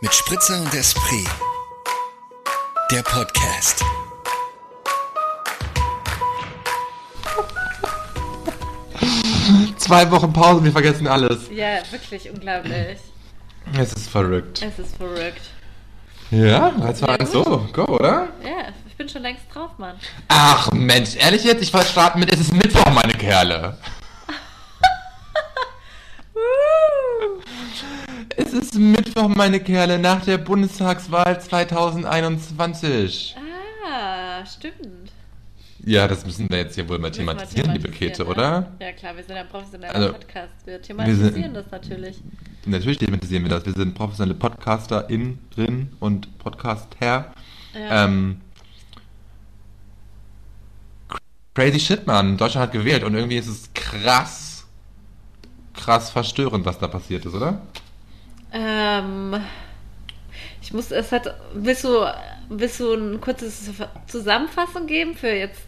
Mit Spritzer und Esprit. Der Podcast. Zwei Wochen Pause, wir vergessen alles. Ja, wirklich unglaublich. Es ist verrückt. Es ist verrückt. Ja, 3, 2, Ja, 1, gut. so, go, oder? Ja, ich bin schon längst drauf, Mann. Ach Mensch, ehrlich jetzt, ich wollte starten mit, es ist Mittwoch, meine Kerle. Es ist Mittwoch, meine Kerle, nach der Bundestagswahl 2021. Ah, stimmt. Ja, das müssen wir jetzt hier wohl mal wir thematisieren, liebe Käthe, ne? oder? Ja klar, wir sind ein professioneller Also, Podcast. Wir wir thematisieren sind- das natürlich. Natürlich thematisieren wir das. Wir sind professionelle Podcaster in, drin und Podcaster. Ja. Ähm, crazy shit, Mann. Deutschland hat gewählt und irgendwie ist es krass, krass verstörend, was da passiert ist, oder? Ähm, ich muss, es hat, willst du, willst du ein kurzes Zusammenfassung geben für jetzt?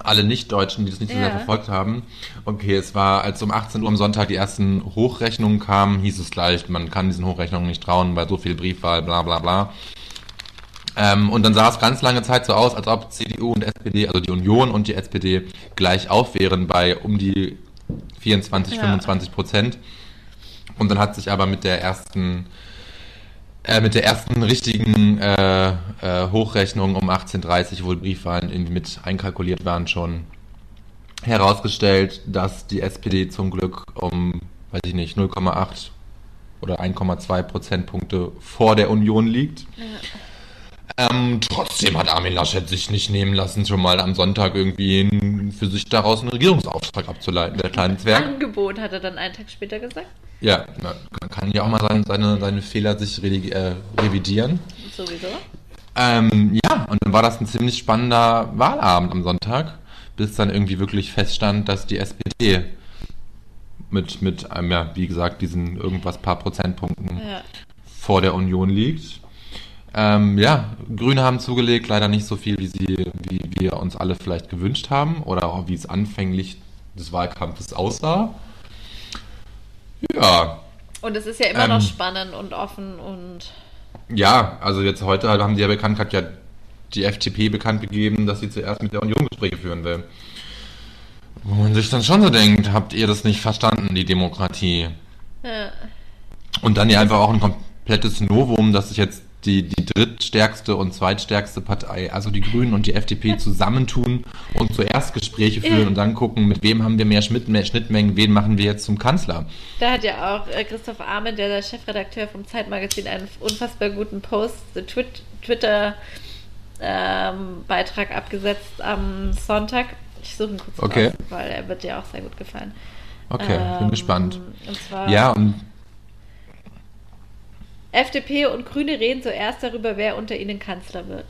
Alle Nicht-Deutschen, die das nicht so sehr Ja. verfolgt haben. Okay, es war, als um 18 Uhr am Sonntag die ersten Hochrechnungen kamen, hieß es gleich, man kann diesen Hochrechnungen nicht trauen, weil so viel Briefwahl, bla bla bla. Ähm, und dann sah es ganz lange Zeit so aus, als ob CDU und SPD, also die Union und die SPD, gleich auf wären bei um die 24, Ja. 25 Prozent. Und dann hat sich aber mit der ersten, äh, mit der ersten richtigen äh, äh, Hochrechnung um 18.30 wohl Briefwahlen irgendwie mit einkalkuliert waren schon herausgestellt, dass die SPD zum Glück um, weiß ich nicht, 0,8 oder 1,2 Prozentpunkte vor der Union liegt. Ähm, trotzdem hat Armin Laschet sich nicht nehmen lassen, schon mal am Sonntag irgendwie für sich daraus einen Regierungsauftrag abzuleiten, der kleine Zwerg. Angebot, hat er dann einen Tag später gesagt. Ja, man kann- ja auch mal seine, seine, seine Fehler sich äh, revidieren. Sowieso. Ähm, ja, und dann war das ein ziemlich spannender Wahlabend am Sonntag, bis dann irgendwie wirklich feststand, dass die SPD mit, mit einem, ja, wie gesagt, diesen irgendwas paar Prozentpunkten Ja. vor der Union liegt. Ähm, ja, Grüne haben zugelegt, leider nicht so viel, wie, sie, wie wir uns alle vielleicht gewünscht haben oder auch wie es anfänglich des Wahlkampfes aussah. Ja, Und es ist ja immer Ähm. noch spannend und offen und Ja, also jetzt heute haben sie ja bekannt, hat ja die FDP bekannt gegeben, dass sie zuerst mit der Union Gespräche führen will. Wo man sich dann schon so denkt, habt ihr das nicht verstanden, die Demokratie? ja. Und dann ja einfach auch ein komplettes Novum, dass sich jetzt die, die drittstärkste und zweitstärkste Partei, also die Grünen und die FDP zusammentun und zuerst Gespräche führen und dann gucken, mit wem haben wir mehr Schnitt- mehr Schnittmengen, wen machen wir jetzt zum Kanzler. Da hat ja auch äh, Christoph Armen, der, der Chefredakteur vom Zeitmagazin, einen unfassbar guten Post, äh, Twit Twitter ähm, abgesetzt am Sonntag. Ich suche ihn kurz Okay. raus, weil er wird dir auch sehr gut gefallen. Okay, bin Ähm, gespannt. Und zwar Ja, und FDP und Grüne reden zuerst darüber, wer unter ihnen Kanzler wird.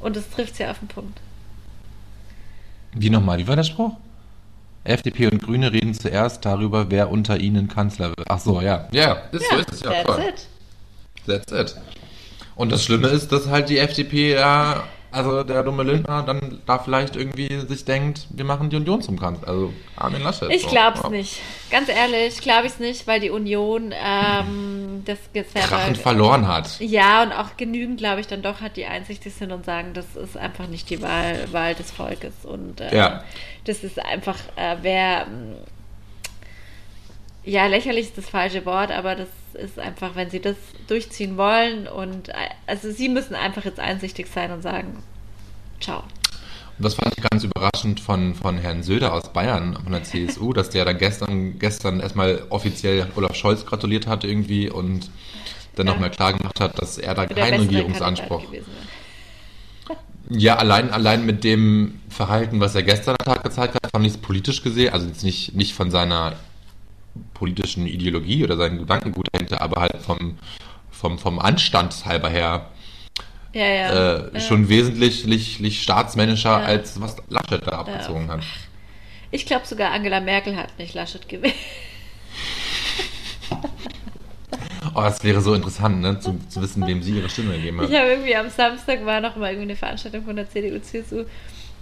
Und es trifft ja auf den Punkt. Wie nochmal, wie war der Spruch? FDP und Grüne reden zuerst darüber, wer unter ihnen Kanzler wird. Ach so, ja. Ja, ist so ist es, ja. that's voll. it. That's it. Und das Schlimme ist, dass halt die FDP ja, also der dumme Lindner dann da vielleicht irgendwie sich denkt, wir machen die Union zum Kanzler. Also Armin Laschet. Ich so. glaub's Ja. nicht. Ganz ehrlich, glaube ich's nicht, weil die Union ähm, das selber- Krachend verloren hat. Ja, und auch genügend, glaube ich, dann doch hat, die einsichtig sind und sagen, das ist einfach nicht die Wahl, Wahl des Volkes. Und ähm, Ja. das ist einfach, äh, wer, ja, lächerlich ist das falsche Wort, aber das ist einfach, wenn sie das durchziehen wollen und, also sie müssen einfach jetzt einsichtig sein und sagen, ciao. Und das fand ich ganz überraschend von, von Herrn Söder aus Bayern, von der CSU, dass der dann gestern, gestern erstmal offiziell Olaf Scholz gratuliert hat irgendwie und dann Ja. nochmal klar gemacht hat, dass er da keinen Regierungsanspruch. Ja, allein, allein mit dem Verhalten, was er gestern am Tag gezeigt hat, fand ich es politisch gesehen, also jetzt nicht, nicht von seiner politischen Ideologie oder seinen Gedankengut dahinter, aber halt vom, vom, vom Anstandshalber her Ja, ja. äh, ja. schon wesentlich lich, lich staatsmännischer, Ja. als was Laschet da abgezogen hat. Ich glaube sogar Angela Merkel hat nicht Laschet gewählt. Oh, das wäre so interessant, ne, zu, zu wissen, wem sie ihre Stimme gegeben hat. Ich habe irgendwie am Samstag war noch mal irgendwie eine Veranstaltung von der CDU, CSU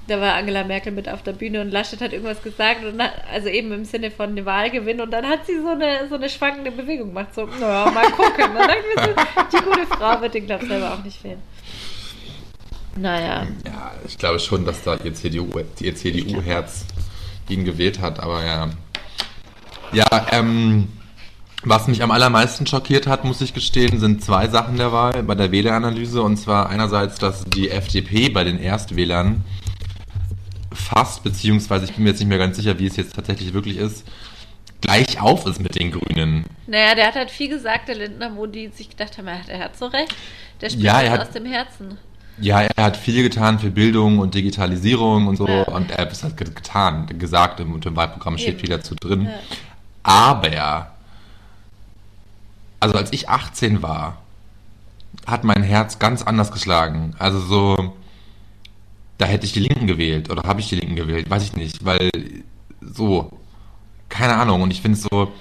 da war Angela Merkel mit auf der Bühne und Laschet hat irgendwas gesagt, und hat, also eben im Sinne von eine Wahlgewinn und dann hat sie so eine, so eine schwankende Bewegung gemacht, so, naja, mal gucken. Und dann so, die gute Frau wird den, glaube selber auch nicht fehlen. Naja. Ja, ich glaube schon, dass da ihr CDU, CDU-Herz ihn gewählt hat, aber ja. Ja, ähm, was mich am allermeisten schockiert hat, muss ich gestehen, sind zwei Sachen der Wahl bei der Wähleranalyse. Und zwar einerseits, dass die FDP bei den Erstwählern fast, beziehungsweise ich bin mir jetzt nicht mehr ganz sicher, wie es jetzt tatsächlich wirklich ist, gleich auf ist mit den Grünen. Naja, der hat halt viel gesagt, der Lindner, wo die sich gedacht haben, er hat so recht. Der spricht Ja, er hat- aus dem Herzen. Ja, er hat viel getan für Bildung und Digitalisierung und so. Ja. Und er hat es halt ge- getan, gesagt, im, im Wahlprogramm steht Eben. viel dazu drin. Ja. Aber, also als ich 18 war, hat mein Herz ganz anders geschlagen. Also so, da hätte ich die Linken gewählt oder habe ich die Linken gewählt, weiß ich nicht, weil so, keine Ahnung. Und ich finde es so,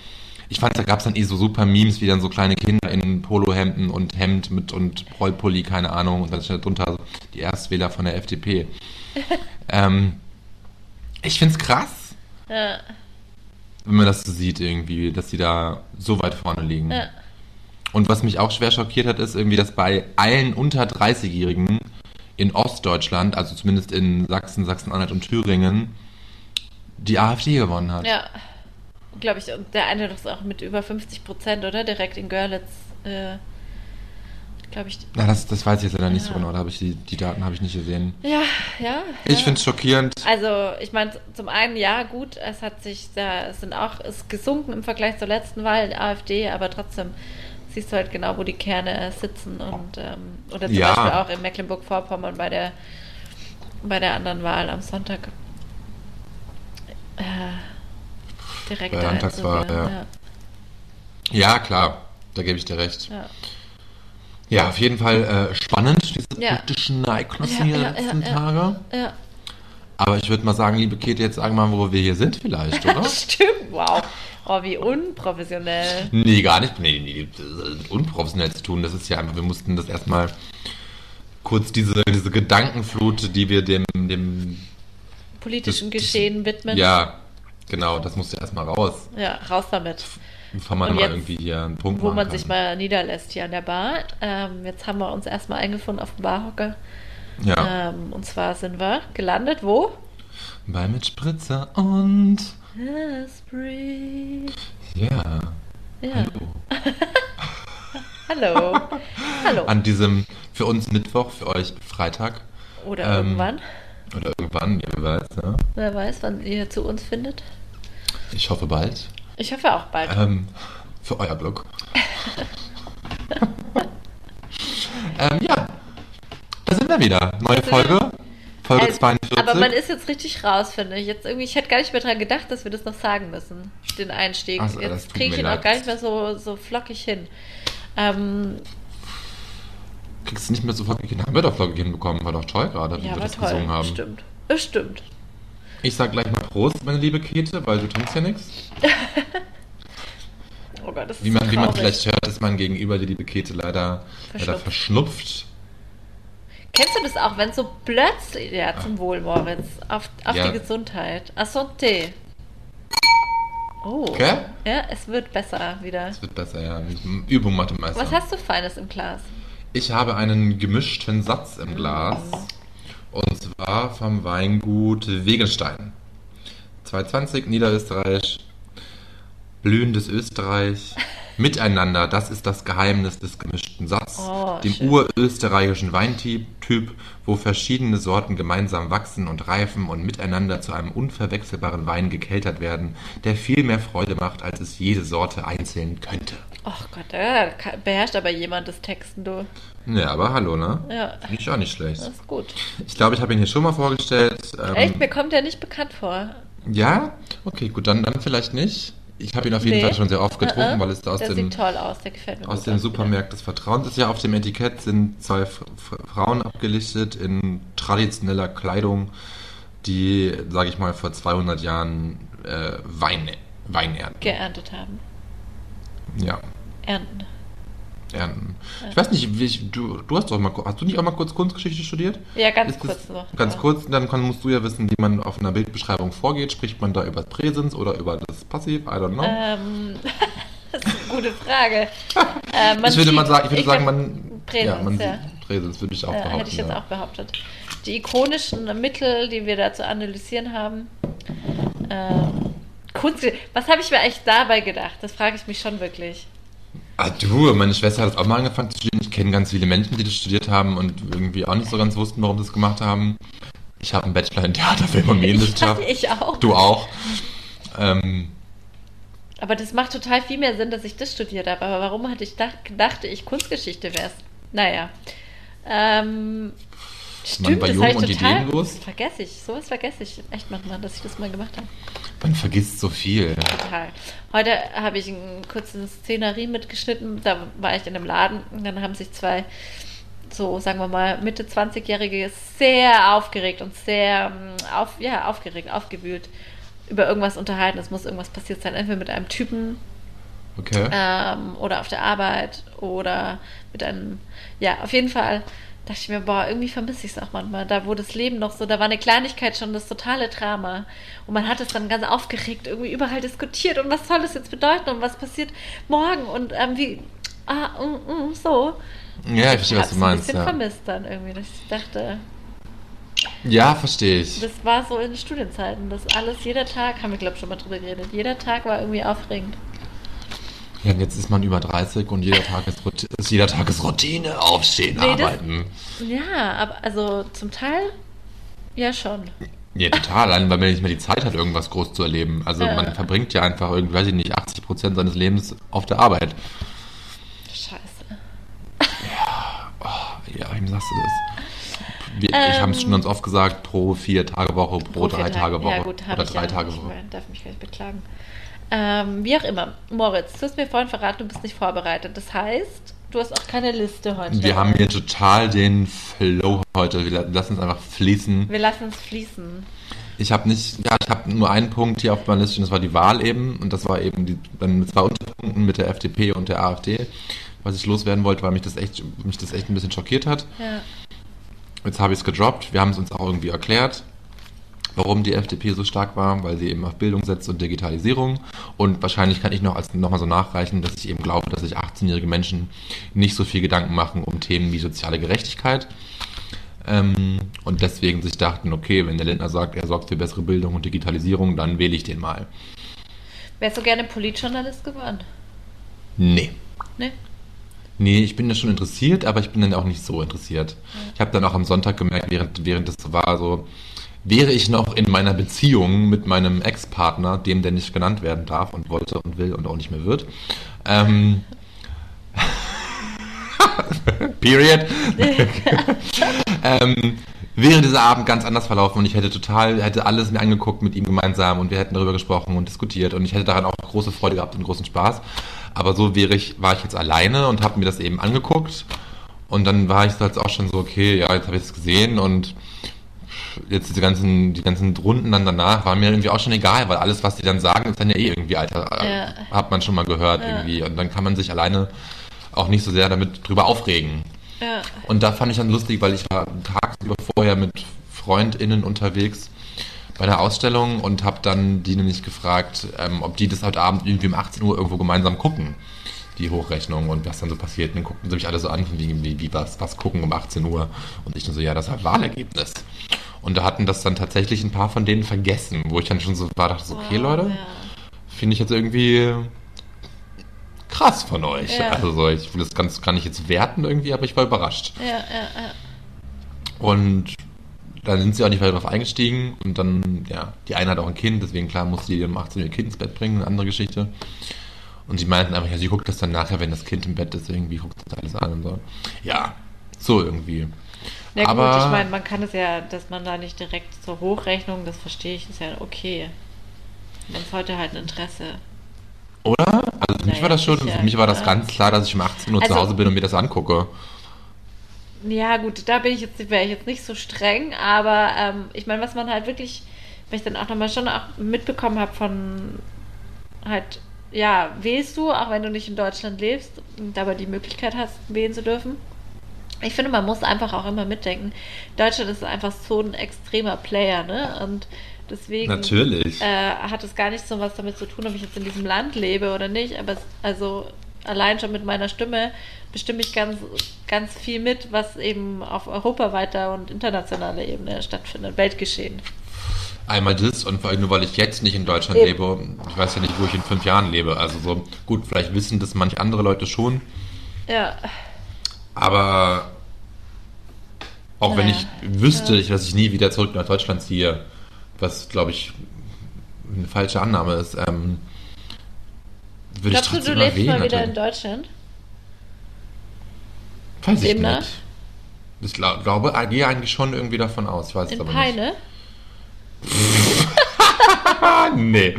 ich fand, da gab es dann eh so super Memes, wie dann so kleine Kinder in Polohemden und Hemd mit und Rollpulli, keine Ahnung, und dann steht drunter die Erstwähler von der FDP. ähm, ich finde es krass, Ja, wenn man das so sieht irgendwie, dass die da so weit vorne liegen. ja. Und was mich auch schwer schockiert hat, ist irgendwie, dass bei allen unter 30-Jährigen in Ostdeutschland, also zumindest in Sachsen, Sachsen-Anhalt und Thüringen, die AfD gewonnen hat. Ja, glaube ich. Und der eine doch auch mit über 50 Prozent, oder? Direkt in Görlitz, äh, glaube ich. Na, das, das weiß ich jetzt leider nicht so genau, da habe ich die, die Daten habe ich nicht gesehen. Ja, ja. Ich ja. finde es schockierend. Also, ich meine, zum einen, ja, gut, es hat sich da, es sind auch, ist gesunken im Vergleich zur letzten Wahl, die AfD, aber trotzdem siehst du halt genau, wo die Kerne sitzen und, ähm, oder zum Ja. Beispiel auch in Mecklenburg-Vorpommern bei der, bei der anderen Wahl am Sonntag. Äh, direkt Bei der Landtagswahl, einzuwählen, ja. Ja, klar, da gebe ich dir recht. ja. Ja, auf jeden Fall äh, spannend, diese Ja. politischen Ereignisse Ja, hier ja, letzten ja, ja. Tage. Ja. Aber ich würde mal sagen, liebe Käthe, jetzt sagen wir mal, wo wir hier sind vielleicht, oder? Stimmt, wow. Oh, wie unprofessionell. Nee, gar nicht. Nee, nee, unprofessionell zu tun. Das ist ja einfach, wir mussten das erstmal kurz diese, diese Gedankenflut, die wir dem, dem Politischen Das- Geschehen widmen. ja, genau, das musste erstmal raus, Ja, raus damit. bevor man Und mal jetzt, irgendwie hier einen Punkt Wo man kann. sich mal niederlässt hier an der Bar. Ähm, jetzt haben wir uns erstmal eingefunden auf dem Barhocker. Ja, Ähm, und zwar sind wir gelandet, wo? bei mit Spritzer und Esprit. ja, Ja. hallo. Hallo. Hallo. An diesem für uns Mittwoch, für euch Freitag Oder ähm, irgendwann. oder irgendwann, ja, wer weiß, ne? Wer weiß, wann ihr zu uns findet. Ich hoffe bald. Ich hoffe auch bald. Ähm, für euer Blog. ähm, ja, da sind wir wieder. Neue Folge. Folge Also, 42. Aber man ist jetzt richtig raus, finde ich. Jetzt irgendwie, ich hätte gar nicht mehr dran gedacht, dass wir das noch sagen müssen. Den Einstieg. Ach so, das jetzt kriege ich ihn auch leid. gar nicht mehr so, so flockig hin. Ähm, Kriegst du nicht mehr so flockig hin? Haben wir doch flockig hinbekommen, war doch toll gerade, wie ja, wir war das toll. gesungen haben. Stimmt. Es stimmt. Ich sag gleich mal Prost, meine liebe Käthe, weil du trinkst ja nichts. Oh Gott, das ist Wie man, so wie man vielleicht hört, ist man gegenüber die liebe Käthe leider leider Verschnupft. Kennst du das auch, wenn so plötzlich, ja, zum Wohl, Moritz, auf, auf Ja. die Gesundheit. A santé. Oh. Okay. Ja, es wird besser wieder. Es wird besser, ja. Übung macht Meister. Was hast du Feines im Glas? Ich habe einen gemischten Satz im Glas. Und zwar vom Weingut Wegenstein. 220 Niederösterreich. Blühendes Österreich. Miteinander, das ist das Geheimnis des gemischten Satz. Oh, dem schön. urösterreichischen Weintyp, Typ, wo verschiedene Sorten gemeinsam wachsen und reifen und miteinander zu einem unverwechselbaren Wein gekeltert werden, der viel mehr Freude macht, als es jede Sorte einzeln könnte. Ach Gott, da ka- beherrscht aber jemand das Texten, du. Ja, aber hallo, ne? Ja, Finde ich auch nicht schlecht. das ist gut. Ich glaube, ich habe ihn hier schon mal vorgestellt. Ähm, Echt? Mir kommt der nicht bekannt vor. Ja? Okay, gut, dann, dann vielleicht nicht. Ich habe ihn auf jeden Nee. Fall schon sehr oft getrunken, Uh-uh. weil es da aus der dem, aus, aus dem Supermarkt des Vertrauens ist. Ja, auf dem Etikett sind zwei Frauen abgelichtet in traditioneller Kleidung, die, sage ich mal, vor 200 Jahren äh, Wein, Wein ernten. Geerntet haben. Ja, Ernten. Ernten. Ich weiß nicht, wie ich, du, du hast doch mal, hast du nicht auch mal kurz Kunstgeschichte studiert? Ja, ganz Ist kurz noch. Ganz ja. kurz, dann kann, musst du ja wissen, wie man auf einer Bildbeschreibung vorgeht. Spricht man da über das Präsens oder über das Passiv? I don't know. Ähm, das ist eine gute Frage. äh, ich würde sieht- mal sagen, ich würde sagen, glaub, man, Präsens, ja, man ja. sieht Präsens, würde ich auch Äh, behaupten. hätte ich jetzt auch behauptet. Die ikonischen Mittel, die wir da zu analysieren haben. Ähm, Kunst. Was habe ich mir eigentlich dabei gedacht? Das frage ich mich schon wirklich. Ah, du, meine Schwester hat das auch mal angefangen zu studieren. Ich kenne ganz viele Menschen, die das studiert haben und irgendwie auch nicht so ganz wussten, warum sie es gemacht haben. Ich habe einen Bachelor in Theater, Film und Medienwissenschaft. Ich auch. Du auch. Ähm, Aber das macht total viel mehr Sinn, dass ich das studiert habe. Aber warum hatte ich dach, dachte ich, Kunstgeschichte wäre es? Naja. Ähm, stimmt, war das jung und total. ideenlos. Vergesse ich. Sowas vergesse ich echt manchmal, dass ich das mal gemacht habe. man vergisst so viel. Total. Heute habe ich eine kurze Szenerie mitgeschnitten. Da war ich in einem Laden und dann haben sich zwei, so sagen wir mal, Mitte 20-Jährige sehr aufgeregt und sehr ähm, auf, ja, aufgeregt, aufgewühlt über irgendwas unterhalten. Es muss irgendwas passiert sein. Entweder mit einem Typen Okay. ähm, oder auf der Arbeit oder mit einem, ja, auf jeden Fall dachte ich mir, boah, irgendwie vermisse ich es auch manchmal. Da, wo das Leben noch so, da war eine Kleinigkeit schon das totale Drama. Und man hat es dann ganz aufgeregt, irgendwie überall diskutiert und was soll das jetzt bedeuten und was passiert morgen und ähm, wie, ah, mm, mm, so. Ja, ich verstehe, was du meinst. ein bisschen Ja, vermisst dann irgendwie, dass ich dachte, ja verstehe ich. das war so in Studienzeiten, das alles, jeder Tag, haben wir glaube ich schon mal drüber geredet, jeder Tag war irgendwie aufregend. Ja, und jetzt ist man über 30 und jeder Tag ist, Routine, ist, jeder Tag ist Routine, aufstehen, Nee, das- arbeiten. Ja, aber also zum Teil ja schon. Ja, total, weil man nicht mehr die Zeit hat, irgendwas groß zu erleben. Also Ja. man verbringt ja einfach irgendwie, weiß ich nicht, 80 Prozent seines Lebens auf der Arbeit. Scheiße. Ja, wem sagst du das? Wir, ich Ähm. habe es schon ganz oft gesagt, pro vier Tage Woche, pro, drei vier Tage Woche Ja, gut, oder ich drei ja Tage. Woche. Ich darf mich gar nicht beklagen. Ähm, wie auch immer. Moritz, du hast mir vorhin verraten, du bist nicht vorbereitet. Das heißt, du hast auch keine Liste heute. Wir haben hier total den Flow heute. Wir la- lassen es einfach fließen. Wir lassen es fließen. Ich habe nicht, ja, ich habe nur einen Punkt hier auf meiner Liste, und das war die Wahl eben. Und das war eben die, dann mit zwei Unterpunkten mit der FDP und der AfD, was ich loswerden wollte, weil mich das echt, mich das echt ein bisschen schockiert hat. Ja. Jetzt habe ich es gedroppt. Wir haben es uns auch irgendwie erklärt, warum die FDP so stark war, weil sie eben auf Bildung setzt und Digitalisierung. Und wahrscheinlich kann ich noch als noch mal so nachreichen, dass ich eben glaube, dass sich 18-jährige Menschen nicht so viel Gedanken machen um Themen wie soziale Gerechtigkeit. Ähm, und deswegen sich dachten, okay, wenn der Lindner sagt, er sorgt für bessere Bildung und Digitalisierung, dann wähle ich den mal. Wärst du gerne Politjournalist geworden? Nee. Ne? Nee, ich bin da schon interessiert, aber ich bin dann auch nicht so interessiert. Ich habe dann auch am Sonntag gemerkt, während, während das war, so, wäre ich noch in meiner Beziehung mit meinem Ex-Partner, dem der nicht genannt werden darf und wollte und will und auch nicht mehr wird, ähm, Period. ähm, wäre dieser Abend ganz anders verlaufen und ich hätte total, hätte alles mir angeguckt mit ihm gemeinsam und wir hätten darüber gesprochen und diskutiert und ich hätte daran auch große Freude gehabt und großen Spaß. Aber so wäre ich, war ich jetzt alleine und habe mir das eben angeguckt und dann war ich jetzt auch schon so, okay, ja, jetzt habe ich es gesehen und jetzt diese ganzen, die ganzen Runden dann danach waren mir irgendwie auch schon egal, weil alles, was die dann sagen, ist dann ja eh irgendwie, Alter, Ja. hat man schon mal gehört Ja. irgendwie und dann kann man sich alleine auch nicht so sehr damit drüber aufregen. Ja. Und da fand ich dann lustig, weil ich war tagsüber vorher mit FreundInnen unterwegs bei einer Ausstellung und habe dann die nämlich gefragt, ähm, ob die das heute Abend irgendwie um 18 Uhr irgendwo gemeinsam gucken, die Hochrechnung und was dann so passiert. Und dann guckten sie mich alle so an, von wegen, wie, wie was, was gucken um 18 Uhr. Und ich nur so, ja, das ist Wahlergebnis. Und da hatten das dann tatsächlich ein paar von denen vergessen, wo ich dann schon so war, dachte so, okay, Wow, Leute, Ja. finde ich jetzt irgendwie krass von euch. Ja. Also so, ich will das ganz, kann ich jetzt werten irgendwie, aber ich war überrascht. Ja, ja, ja. Und dann sind sie auch nicht weiter darauf eingestiegen und dann, ja, die eine hat auch ein Kind, deswegen klar musste die um 18 Uhr ihr Kind ins Bett bringen, eine andere Geschichte. Und sie meinten einfach, ja, sie guckt das dann nachher, wenn das Kind im Bett ist, irgendwie guckt das alles an und so. Ja, so irgendwie. Na gut, Aber- ich meine, man kann es ja, dass man da nicht direkt zur Hochrechnung, das verstehe ich, ist ja okay. Man heute halt ein Interesse. Oder? Also für mich war das schon, sicher, für mich war das ja. ganz klar, dass ich um 18 Uhr zu Also- Hause bin und mir das angucke. Ja, gut, da bin ich jetzt, wäre ich jetzt nicht so streng, aber ähm, ich meine, was man halt wirklich, weil ich dann auch nochmal schon auch mitbekommen habe von halt ja, wählst du, auch wenn du nicht in Deutschland lebst und aber die Möglichkeit hast, wählen zu dürfen. Ich finde, man muss einfach auch immer mitdenken. Deutschland ist einfach so ein extremer Player, ne? Und deswegen. Äh, hat es gar nicht so was damit zu tun, ob ich jetzt in diesem Land lebe oder nicht. Aber es, also allein schon mit meiner Stimme bestimme ich ganz, ganz viel mit, was eben auf europaweiter und internationaler Ebene stattfindet, Weltgeschehen. Einmal das und vor allem nur, weil ich jetzt nicht in Deutschland Eben. lebe. Ich weiß ja nicht, wo ich in fünf Jahren lebe. Also so, gut, vielleicht wissen das manche andere Leute schon. Ja, Aber auch wenn Ja. ich wüsste, ich, dass ich nie wieder zurück nach Deutschland ziehe, was glaube ich eine falsche Annahme ist, ähm, würde ich glaubst du, trotzdem du mal lebst mal wieder in natürlich. Deutschland? Weiß ich Demnach? nicht. Ich glaub, glaube, ich gehe eigentlich schon irgendwie davon aus. Ich weiß es In aber Peine? nicht. Nee.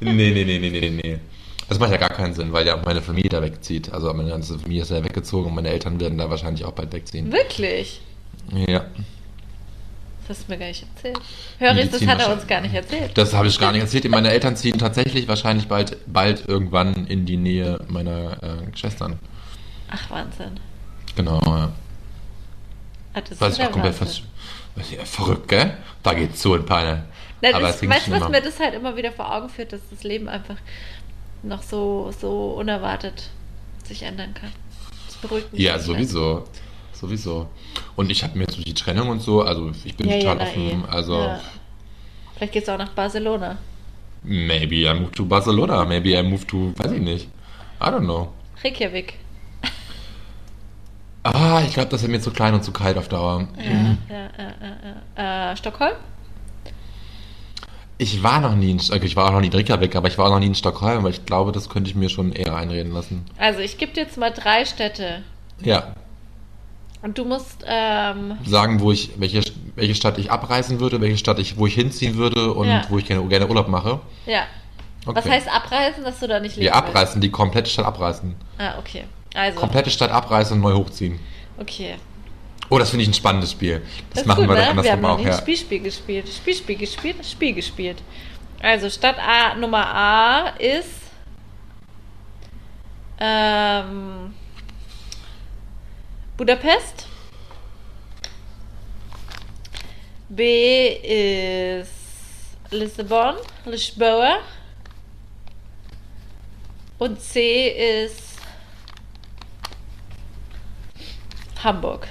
Nee, nee, nee, nee, nee, nee. Das macht ja gar keinen Sinn, weil ja auch meine Familie da wegzieht. Also meine ganze Familie ist ja weggezogen und meine Eltern werden da wahrscheinlich auch bald wegziehen. Wirklich? Ja. Das hast du mir gar nicht erzählt. Höris, das Medizin hat er uns gar nicht erzählt. Das habe ich gar nicht erzählt. Meine Eltern ziehen tatsächlich wahrscheinlich bald, bald irgendwann in die Nähe meiner äh, Schwestern. Ach, Wahnsinn. Genau, ja. Ah, das Was ist ich auch komplett vers ja, verrückt, gell? Da geht's zu in Peine. Na, Aber das, weißt du, was mir das halt immer wieder vor Augen führt, dass das Leben einfach noch so, so unerwartet sich ändern kann. Das beruhigt mich. Ja, sowieso. Sowieso. Und ich habe mir jetzt durch die Trennung und so, also ich bin. Ja, ja, total na, offen. eh. Also Ja. Vielleicht geht's auch nach Barcelona. maybe I move to Barcelona, maybe I move to, weiß ich nicht. I don't know. Reykjavik. Ah, ich glaube, das ist mir zu klein und zu kalt auf Dauer. Ja, ja, ja, ja, ja. Äh, Stockholm? Ich war noch nie in, okay, ich war auch noch nie in Reykjavik, aber ich war auch noch nie in Stockholm, weil ich glaube, das könnte ich mir schon eher einreden lassen. Also, ich gebe dir jetzt mal drei Städte. Ja, Und du musst, ähm, sagen, wo ich, welche, welche Stadt ich abreisen würde, welche Stadt ich, wo ich hinziehen würde und Ja. wo ich gerne, gerne Urlaub mache. ja. Okay. Was heißt abreisen, dass du da nicht leben Wir abreißen, die komplette Stadt abreißen. Ah, okay. Also, Komplette Stadt abreißen und neu hochziehen. okay. Oh, das finde ich ein spannendes Spiel. Das, ist machen gut, wir dann ne? Wir andersrum haben noch auch, ja. Spielspiel gespielt. Spielspiel gespielt, Spiel gespielt. Also Stadt A Nummer A ist ähm, Budapest. B ist Lissabon, Lisboa. Und C ist Hamburg.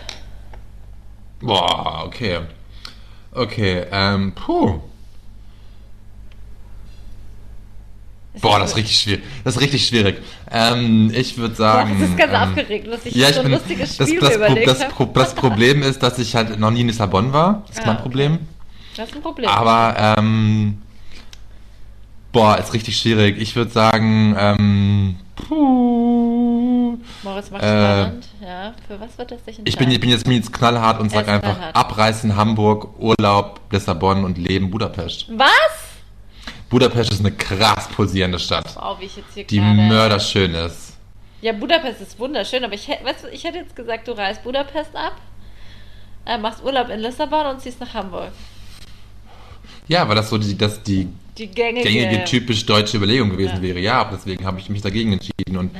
Boah, okay. Okay, ähm, puh. Boah, das ist richtig schwierig. Das ist richtig schwierig. Ähm, ich würde sagen. Boah, das ist ganz ähm, aufgeregt, dass ich ja, ich so ein bin, lustiges das, Spiel das, Pro- überlegt das, habe. Das Problem ist, dass ich halt noch nie in Lissabon war. Das ist Ah, mein okay. Problem. Das ist ein Problem. Aber, ähm, boah, ist richtig schwierig. Ich würde sagen, ähm, puh. Moritz macht Äh, spannend. Ja, für was wird das sich Ich bin, ich bin jetzt, bin jetzt knallhart und sag ist einfach knallhart. abreißen Hamburg, Urlaub, Lissabon und Leben Budapest. Was? Budapest ist eine krass pulsierende Stadt, Wow, wie ich jetzt hier die mörderschön ist. Ja, Budapest ist wunderschön, aber ich, weißt du, ich hätte jetzt gesagt, du reist Budapest ab, äh, machst Urlaub in Lissabon und ziehst nach Hamburg. Ja, weil das so die, das die Die gängige... gängige, typisch deutsche Überlegung gewesen Ja. wäre. Ja, deswegen habe ich mich dagegen entschieden. Und Ja,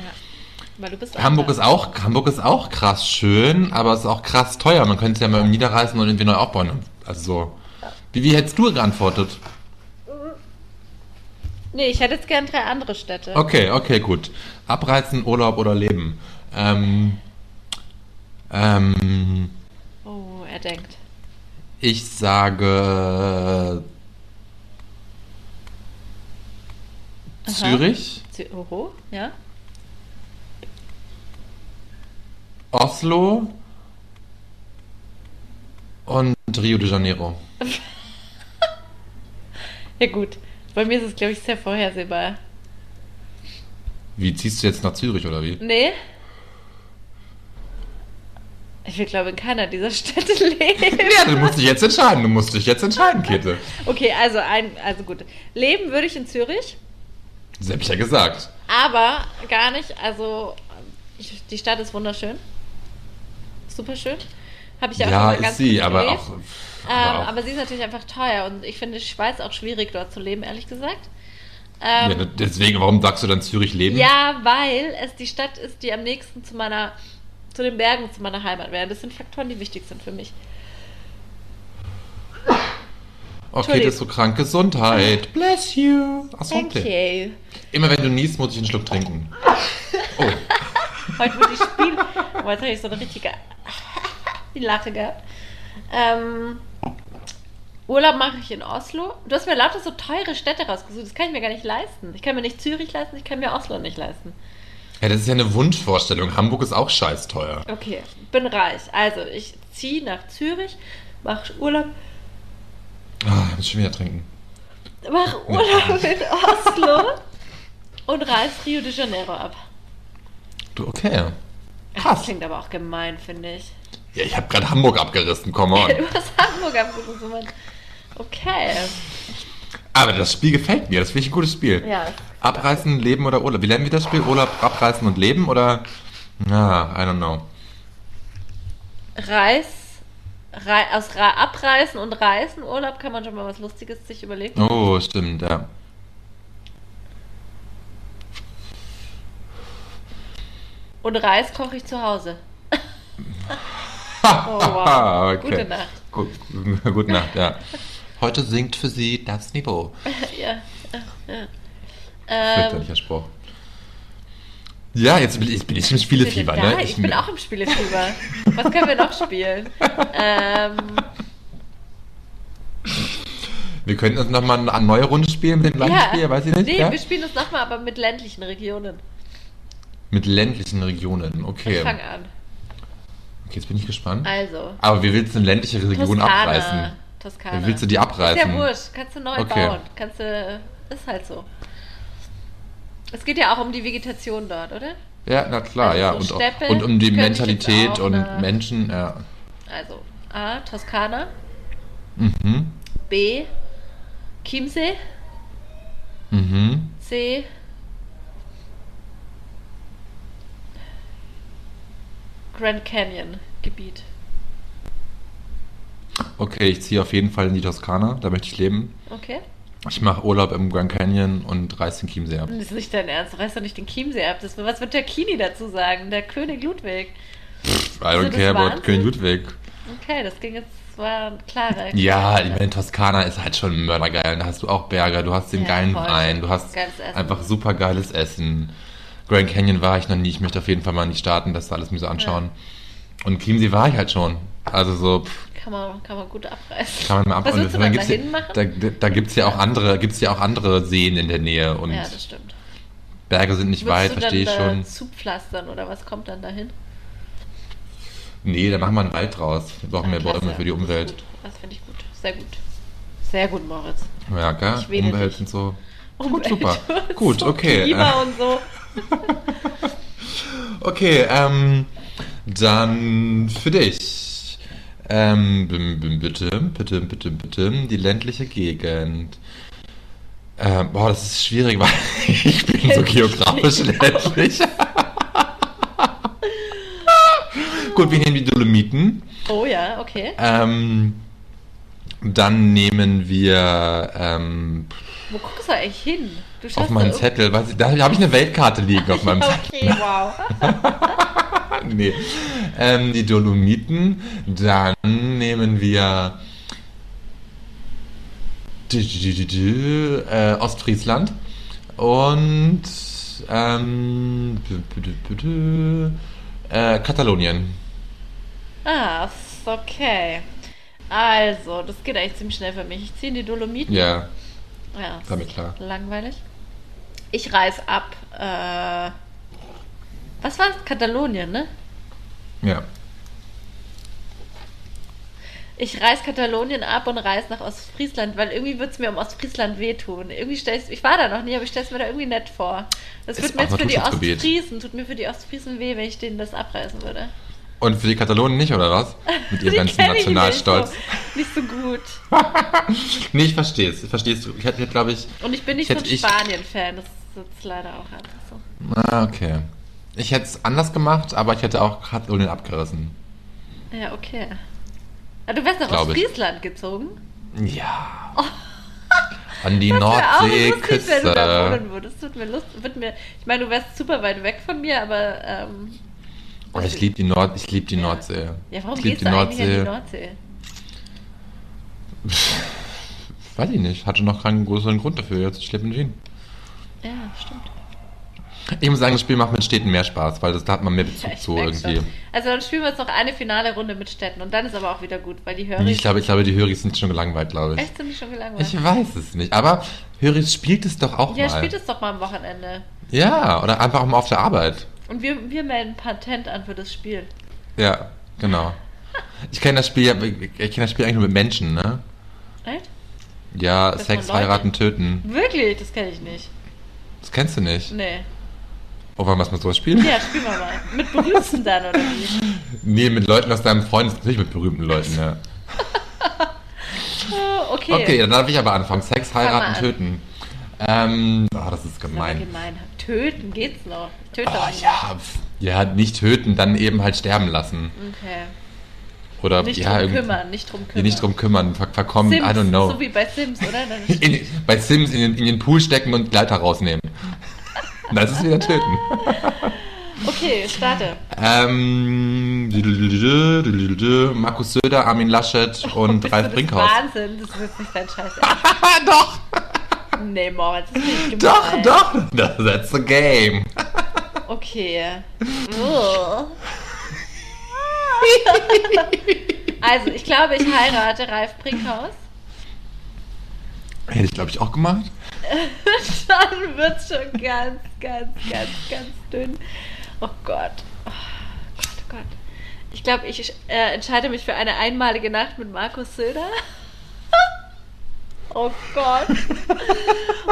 weil du bist Hamburg ist auch, Hamburg ist auch krass schön, aber es ist auch krass teuer. Man könnte es ja mal niederreißen und irgendwie neu aufbauen. Also so. Wie, wie hättest du geantwortet? Nee, ich hätte jetzt gern drei andere Städte. Okay, okay, gut. Abreißen, Urlaub oder Leben. Ähm, ähm, Oh, er denkt. ich sage Aha. Zürich, Zü- Oho, ja. Oslo und Rio de Janeiro. Ja gut, bei mir ist es, glaube ich, sehr vorhersehbar. Wie ziehst du jetzt nach Zürich oder wie? Nee. Ich will, glaube in keiner dieser Städte leben. Ja, du musst dich jetzt entscheiden. Du musst dich jetzt entscheiden, Käthe. Okay, also ein, also gut. Leben würde ich in Zürich, ich ja gesagt. aber gar nicht. Also ich, die Stadt ist wunderschön, super schön. Habe ich ja auch Ja, ist ganz sie, gut aber gelebt. auch, Ähm, aber auch. aber sie ist natürlich einfach teuer und ich finde die Schweiz auch schwierig dort zu leben, ehrlich gesagt. Ähm, Ja, deswegen, warum sagst du dann Zürich leben? Ja, weil es die Stadt ist, die am nächsten zu meiner, zu den Bergen, zu meiner Heimat wäre. Das sind Faktoren, die wichtig sind für mich. Okay, das ist so krank. Gesundheit. Bless you. Thank Asante. you. Immer wenn du niest, muss ich einen Schluck trinken. Oh. Heute wird die Spiel. Oh, jetzt habe ich so eine richtige die Lache gehabt. Ähm, Urlaub mache ich in Oslo. Du hast mir lauter so teure Städte rausgesucht. Das kann ich mir gar nicht leisten. Ich kann mir nicht Zürich leisten, ich kann mir Oslo nicht leisten. Ja, das ist ja eine Wunschvorstellung. Hamburg ist auch scheiß teuer. Okay, bin reich. Also, ich ziehe nach Zürich, mache Urlaub, Ah, ich muss schon wieder trinken. mache Urlaub in Oslo und reise Rio de Janeiro ab. Okay. Das Krass. klingt aber auch gemein, finde ich. Ja, ich habe gerade Hamburg abgerissen, come on. Du hast Hamburg abgerufen, Mann. Okay. Aber das Spiel gefällt mir, das finde ich ein gutes Spiel. Ja. Abreißen, Leben oder Urlaub. Wie nennen wir das Spiel? Urlaub, abreißen und leben oder? Ah, I don't know. Reis, rei, aus Ra Abreißen und Reisen, Urlaub kann man schon mal was Lustiges sich überlegen. Oh, stimmt, ja. Und Reis koche ich zu Hause. Oh, wow. okay. Gute Nacht. Gut, gute Nacht, ja. Heute singt für Sie das Niveau. ja. ja. Ähm, Fürchterlicher Spruch. Ja, jetzt bin ich, bin ich im Spielefieber, ne? ich, bin auch im Spielefieber. Was können wir noch spielen? ähm, Wir könnten uns nochmal eine neue Runde spielen mit dem gleichen ja. Spiel, weiß ich nicht. Nee, ja? wir spielen das nochmal, aber mit ländlichen Regionen. Mit ländlichen Regionen, okay. Ich fange an. Okay, jetzt bin ich gespannt. Also. Aber wie willst du eine ländliche Region Toskana. abreißen? Toskana. Wie willst du die Ist abreißen? ja wurscht. Kannst du neu Okay. bauen. Kannst du. Ist halt so. Es geht ja auch um die Vegetation dort, oder? Ja, na klar, Also ja. so Und, Steppe und um die Mentalität und eine- Menschen, ja. Also A. Toskana. Mhm. B. Chiemsee. Mhm. C. Grand Canyon Gebiet. Okay, ich ziehe auf jeden Fall in die Toskana, da möchte ich leben. Okay. Ich mache Urlaub im Grand Canyon und reiß den Chiemsee ab. Das ist nicht dein Ernst. Du reißt doch nicht den Chiemsee ab. Das, was wird der Kini dazu sagen? Der König Ludwig. I Also don't care about? König Ludwig. Okay, das ging jetzt, war ein klarer. Ja, ich meine, Toskana ist halt schon mördergeil. Da hast du auch Berge, du hast den Ja, geilen voll. Wein, du hast einfach super geiles Essen. Grand Canyon war ich noch nie. Ich möchte auf jeden Fall mal in die Staaten, das alles mir so anschauen. Und Chiemsee war ich halt schon. Also so, pff, Kann man, kann man gut abreißen. kann man mal ab. Was willst du dann dahin ja, machen? Da, da gibt's ja auch andere, gibt's ja auch andere Seen in der Nähe und ja, das stimmt. Berge sind nicht weit, Würdest du verstehe ich schon. zupflastern oder was kommt dann dahin? Nee, da machen wir einen Wald draus. Wir brauchen Ah, mehr. Bäume für die Das Umwelt. gut. Das finde ich gut. Sehr gut. Sehr gut, Moritz. Ja, gell? Umwelt dich. und so. Umwelt Gut, super. Gut, okay. Klima und so. Okay, ähm, dann für dich. Ähm, bitte, bitte, bitte, bitte, die ländliche Gegend. Ähm, boah, das ist schwierig, weil ich bin so geografisch ländlich. Gut, wir nehmen die Dolomiten. Oh ja, okay. Ähm, dann nehmen wir ähm, Wo guckst du eigentlich hin? Auf da Zettel, ich, da habe ich eine Weltkarte liegen auf meinem irgendwo- Zettel. Okay, wow. nee. Ähm, die Dolomiten. Dann nehmen wir äh, Ostfriesland. Und ähm, äh, Katalonien. Ah, okay. Also, das geht eigentlich ziemlich schnell für mich. Ich ziehe die Dolomiten. Ja, Ja, ist damit klar. Langweilig. Ich reise ab. Äh, was war es? Katalonien, ne? ja. Ich reise Katalonien ab und reise nach Ostfriesland, weil irgendwie würde es mir um Ostfriesland wehtun. Irgendwie stell's, ich war da noch nie, aber ich stelle es mir da irgendwie nett vor. Das Ist würde mir jetzt für die. Ostfriesen, tut mir für die Ostfriesen weh, wenn ich denen das abreißen würde. Und für die Katalonen nicht, oder was? Mit ihrem ganzen ich Nationalstolz. Nicht so, nicht so gut. Nee, ich verstehe es. Verstehst du? Ich hätte, glaube ich. Und ich bin nicht Ich so ein ich- Spanien-Fan, das ist jetzt leider auch einfach so. Ah, okay. Ich hätte es anders gemacht, aber ich hätte auch Katalonien abgerissen. Ja, okay. Ah, du wärst nach Glaub ich. Ostfriesland gezogen? Ja. An die wenn du da Nordseeküste. wohnen würdest. Wird mir Lust, wird mir, ich meine, du wärst super weit weg von mir, aber ähm, Oh, ich liebe die, Nord ich lieb die Ja. Nordsee. ja, warum ich gehst du eigentlich an die Nordsee? Weiß ich nicht. Hatte noch keinen größeren Grund dafür. Jetzt ich lebe in Wien. Ja, stimmt. Ich muss sagen, das Spiel macht mit Städten mehr Spaß, weil das, da hat man mehr Ja, Bezug ich zu irgendwie. schon. Also dann spielen wir jetzt noch eine finale Runde mit Städten und dann ist aber auch wieder gut, weil die Höris... Ich glaube, ich glaube, die Höris sind schon gelangweilt, glaube ich. Echt, sind die schon gelangweilt? Ich weiß es nicht. Aber Höris spielt es doch auch ja, mal. spielt es doch mal am Wochenende. Ja, oder einfach mal auf der Arbeit. Und wir, wir melden Patent an für das Spiel. Ja, genau. Ich kenne das Spiel, ja- ich kenne das Spiel eigentlich nur mit Menschen, ne? Echt? Ja, Das Sex, heiraten, töten. Wirklich? Das kenne ich nicht. Das kennst du nicht. Nee. Oh, wollen wir es mal so spielen? Ja, spielen wir mal. Mit Berühmten dann, oder wie? Nee, mit Leuten aus deinem Freund, nicht mit berühmten Leuten, ja. Okay. Okay, dann darf ich aber anfangen. Sex, heiraten, an. töten. Ähm, oh, das ist Das ist gemein. gemein. Töten geht's noch. Töte Oh, ja, ja, nicht töten, dann eben halt sterben lassen. Okay. Oder Nicht ja, drum kümmern, nicht drum kümmern. nicht drum kümmern, ver verkommen, Sims, I don't know. so wie bei Sims, oder? In, bei Sims in den, in den Pool stecken und Gleiter rausnehmen. Das ist wieder töten. okay, starte. Ähm, Markus Söder, Armin Laschet und Bist Ralf du das Brinkhaus. Wahnsinn, das wird nicht dein Scheiß. doch, nee, Moritz, das ist nicht doch, gemein. doch. That's the game. Okay. Oh. also, ich glaube, ich heirate Ralf Brinkhaus. Hätte ich, glaube ich, auch gemacht. Dann wird's schon ganz, ganz, ganz, ganz dünn. Oh Gott. Oh Gott, oh Gott. Ich glaube, ich äh, entscheide mich für eine einmalige Nacht mit Markus Söder. oh Gott.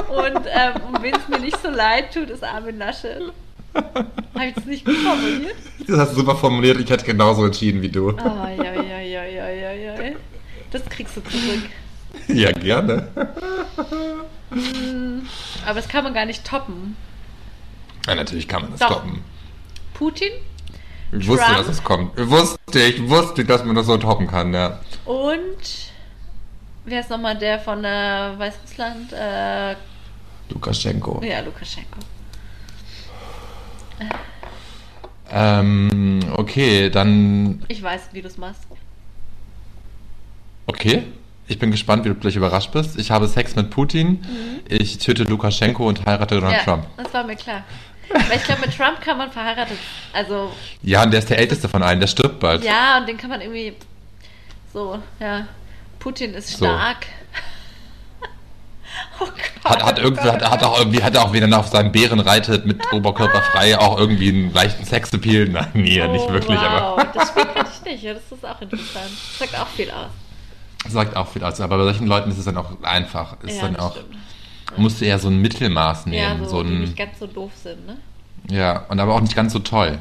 Und ähm, um wen es mir nicht so leid tut, ist Armin Laschet. Habe ich das nicht gut formuliert? Das hast du super formuliert. Ich hätte genauso entschieden wie du. Ja, ja, ja, ja, ja, ja. Das kriegst du zurück. Ja, gerne. Hm, Aber das kann man gar nicht toppen. Ja, natürlich kann man das Doch. toppen. Putin Ich wusste, Trump? dass es kommt. Ich wusste, ich wusste, dass man das so toppen kann, ja. und wer ist nochmal der von äh, Weißrussland? Äh, Lukaschenko. ja, Lukaschenko. Ähm, okay, dann. Ich weiß, wie du es machst. Okay. Ich bin gespannt, wie du gleich überrascht bist. Ich habe Sex mit Putin. Ich töte Lukaschenko und heirate Donald Mhm. ja, Trump. das war mir klar. Weil ich glaube, mit Trump kann man verheiratet. Also, Ja, und der ist der älteste von allen. Der stirbt bald. ja, und den kann man irgendwie. So, ja. Putin ist So. Oh Gott. Hat, hat, oh irgendwie, Gott, hat, hat auch irgendwie, hat auch, wenn er auf seinen Bären reitet, mit Oberkörper frei, auch irgendwie einen leichten Sexappeal. Nein, nee, nicht Oh, wirklich, wow. aber. Das Spiel kannte ich nicht. Ja, das ist auch interessant. Das sagt auch viel aus. Sagt auch viel aus. Aber bei solchen Leuten ist es dann auch einfach. Ist ja, dann das auch. stimmt. Musst du eher so ein Mittelmaß Ja, nehmen. so, so die ein, nicht ganz so doof sind, ne? ja, und aber auch nicht ganz so toll.